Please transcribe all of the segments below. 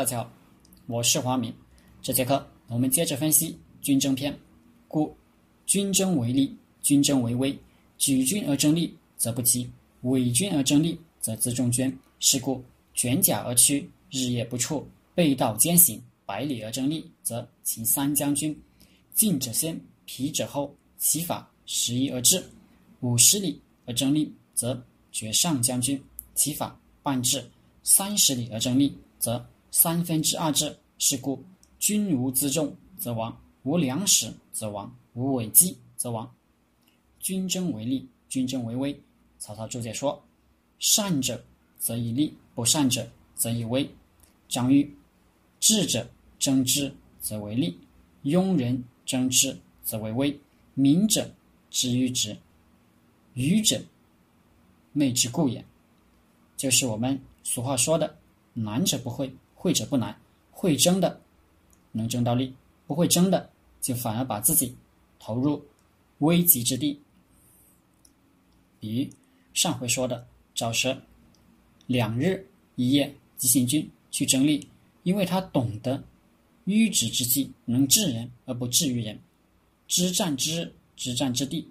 大家好，我是华明。这节课我们接着分析军争篇。故军争为利，军争为威。举军而争利，则不击；伪军而争利，则自重捐。是故卷甲而趋，日夜不辍；背道兼行，百里而争利，则秦三将军。进者先，疲者后。其法十一而至，五十里而争利，则绝上将军。其法半至，三十里而争利，则三分之二至。是故军无辎重则亡，无粮食则亡，无伪计则亡。军争为利，军争为威。曹操注解说：善者则以利，不善者则以威。张玉：智者争之则为利，庸人争之则为威。明者知于之，愚者昧之故也。就是我们俗话说的“难者不会，会者不难”。会争的能争到利，不会争的就反而把自己投入危急之地。比如上回说的赵奢，两日一夜急行军去争利，因为他懂得迂直之计能治人而不治于人。知战之日，知战之地，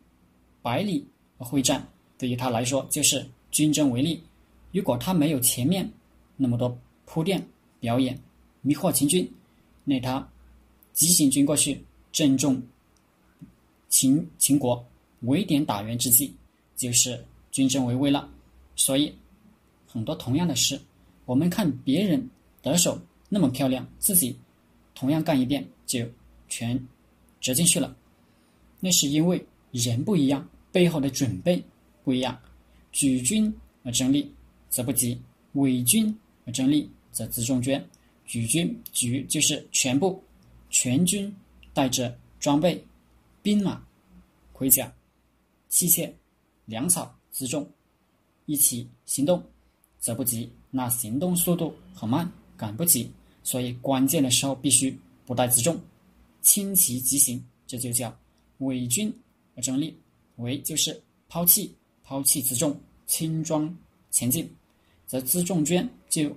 百里而会战，对于他来说就是军争为利。如果他没有前面那么多铺垫表演，迷惑秦军，那他急行军过去，正中秦秦国围点打援之计，就是军争为威了。所以很多同样的事，我们看别人得手那么漂亮，自己同样干一遍就全折进去了。那是因为人不一样，背后的准备不一样。举军而争利，则不及；伪军而争利，则辎重捐。举军举就是全部，全军带着装备、兵马、盔甲、器械、粮草、辎重一起行动，则不急。那行动速度很慢，赶不及，所以关键的时候必须不带辎重，轻骑急行，这就叫。伪军而争利，伪就是抛弃抛弃辎重，轻装前进，则辎重捐就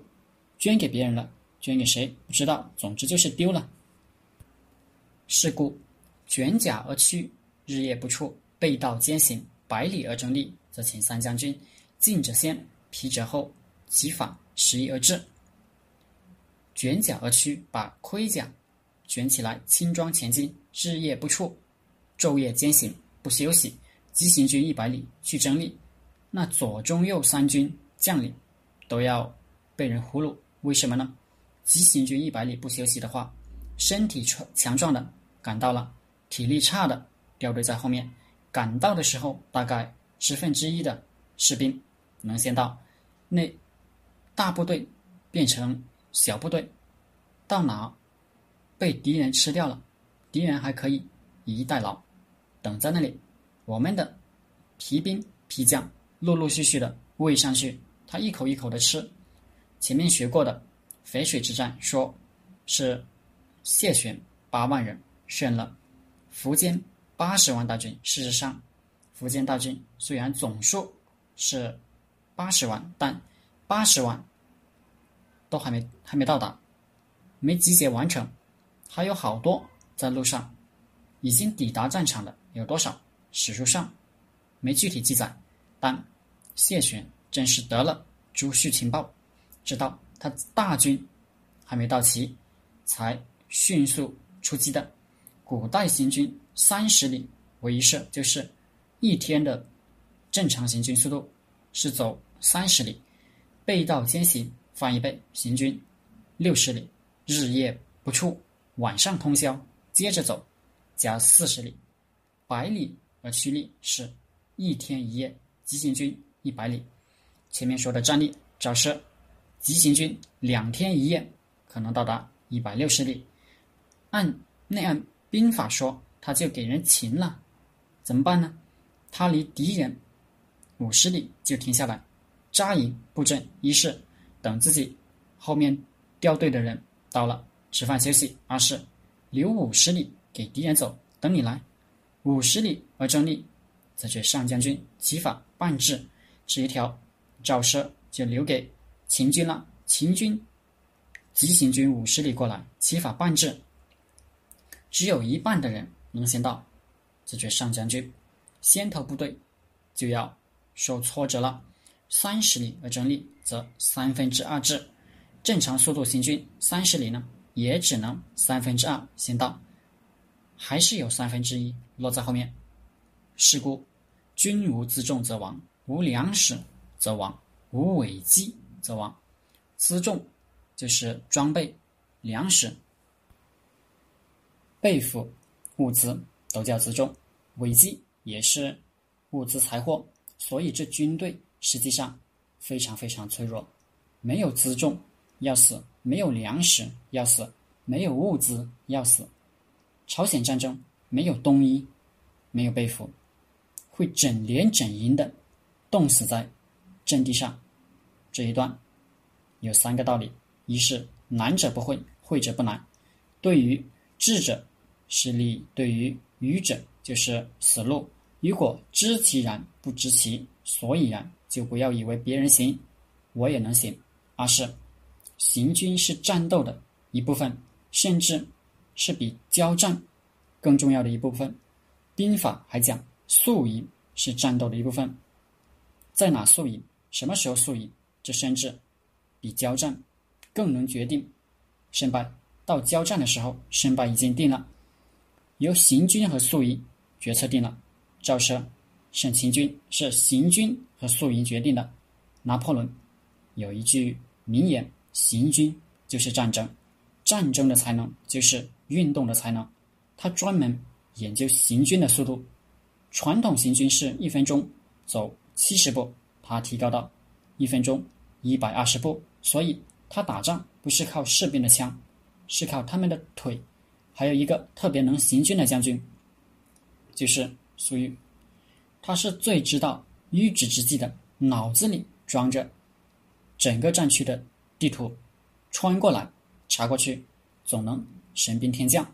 捐给别人了，捐给谁不知道，总之就是丢了。是故卷甲而趋，日夜不辍，背道兼行，百里而争利，则请三将军进者先，疲者后，其法十一而至。卷甲而趋，把盔甲卷起来，轻装前进，日夜不辍。昼夜兼行，不休息，急行军一百里去争利，那左中右三军将领都要被人俘虏。为什么呢？急行军一百里不休息的话，身体强强壮的赶到了，体力差的掉队在后面。赶到的时候，大概十分之一的士兵能先到，那大部队变成小部队，到哪被敌人吃掉了，敌人还可以以逸待劳。等在那里，我们的皮兵皮将陆陆续续的喂上去，他一口一口的吃。前面学过的淝水之战，说是谢玄八万人胜了苻坚八十万大军。事实上，苻坚大军虽然总数是八十万，但八十万都还没还没到达，没集结完成，还有好多在路上已经抵达战场的。有多少？史书上没具体记载，但谢玄正是得了朱旭情报，知道他大军还没到齐，才迅速出击的。古代行军三十里为一射，就是一天的正常行军速度是走三十里，背道兼行翻一倍，行军六十里，日夜不辍，晚上通宵接着走，加四十里。百里而趋利是一天一夜急行军一百里。前面说的战例，赵奢急行军两天一夜可能到达一百六十里。按内按兵法说，他就给人擒了，怎么办呢？他离敌人五十里就停下来扎营布阵，一是等自己后面掉队的人到了吃饭休息，二是留五十里给敌人走，等你来。五十里而争利，则绝上将军。其法半至，这一条，赵奢就留给秦军了。秦军急行军五十里过来，其法半至，只有一半的人能先到，这就上将军先头部队就要受挫折了。三十里而争利，则三分之二至。正常速度行军三十里呢，也只能三分之二先到，还是有三分之一落在后面。是故，军无辎重则亡，无粮食则亡，无尾机则亡。辎重就是装备、粮食、被服、物资都叫辎重，尾机也是物资财货。所以这军队实际上非常非常脆弱，没有辎重。要死，没有粮食；要死，没有物资；要死。朝鲜战争没有冬衣，没有被服，会整连整营的冻死在阵地上。这一段有三个道理：一是难者不会，会者不难。对于智者是利，对于愚者就是死路。如果知其然，不知其所以然，就不要以为别人行，我也能行。二是。行军是战斗的一部分，甚至是比交战更重要的一部分。兵法还讲宿营是战斗的一部分，在哪宿营，什么时候宿营，这甚至比交战更能决定胜败。到交战的时候，胜败已经定了，由行军和宿营决策定了。赵奢胜秦军是行军和宿营决定的。拿破仑有一句名言。行军就是战争，战争的才能就是运动的才能。他专门研究行军的速度，传统行军是一分钟走七十步，他提高到一分钟一百二十步。所以他打仗不是靠士兵的枪，是靠他们的腿。还有一个特别能行军的将军，就是苏玉，他是最知道迂直之计的，脑子里装着整个战区的。地图穿过来，查过去，总能神兵天降。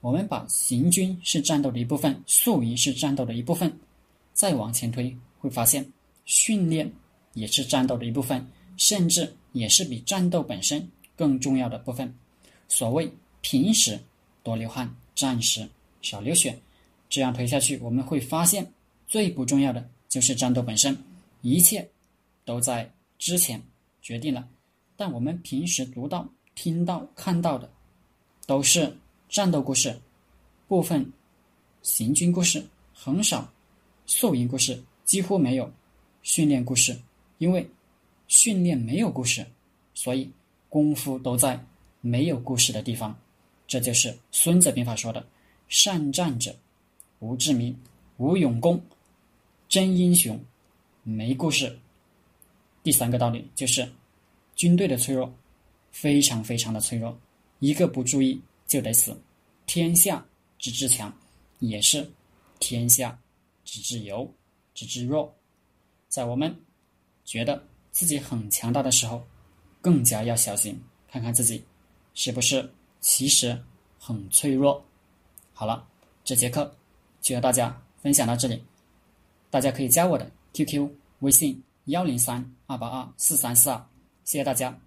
我们把行军是战斗的一部分，宿营是战斗的一部分，再往前推，会发现训练也是战斗的一部分，甚至也是比战斗本身更重要的部分。所谓平时多流汗，战时少流血，这样推下去，我们会发现最不重要的就是战斗本身，一切都在之前决定了。但我们平时读到、听到、看到的，都是战斗故事，部分行军故事，很少宿营故事，几乎没有训练故事。因为训练没有故事，所以功夫都在没有故事的地方。这就是《孙子兵法》说的：“善战者无智名，无勇功，真英雄没故事。”第三个道理就是。军队的脆弱，非常非常的脆弱，一个不注意就得死。天下之至强，也是天下之至柔之至弱。在我们觉得自己很强大的时候，更加要小心，看看自己是不是其实很脆弱。好了，这节课就和大家分享到这里，大家可以加我的 QQ 微信幺零三二八二四三四二。谢谢大家。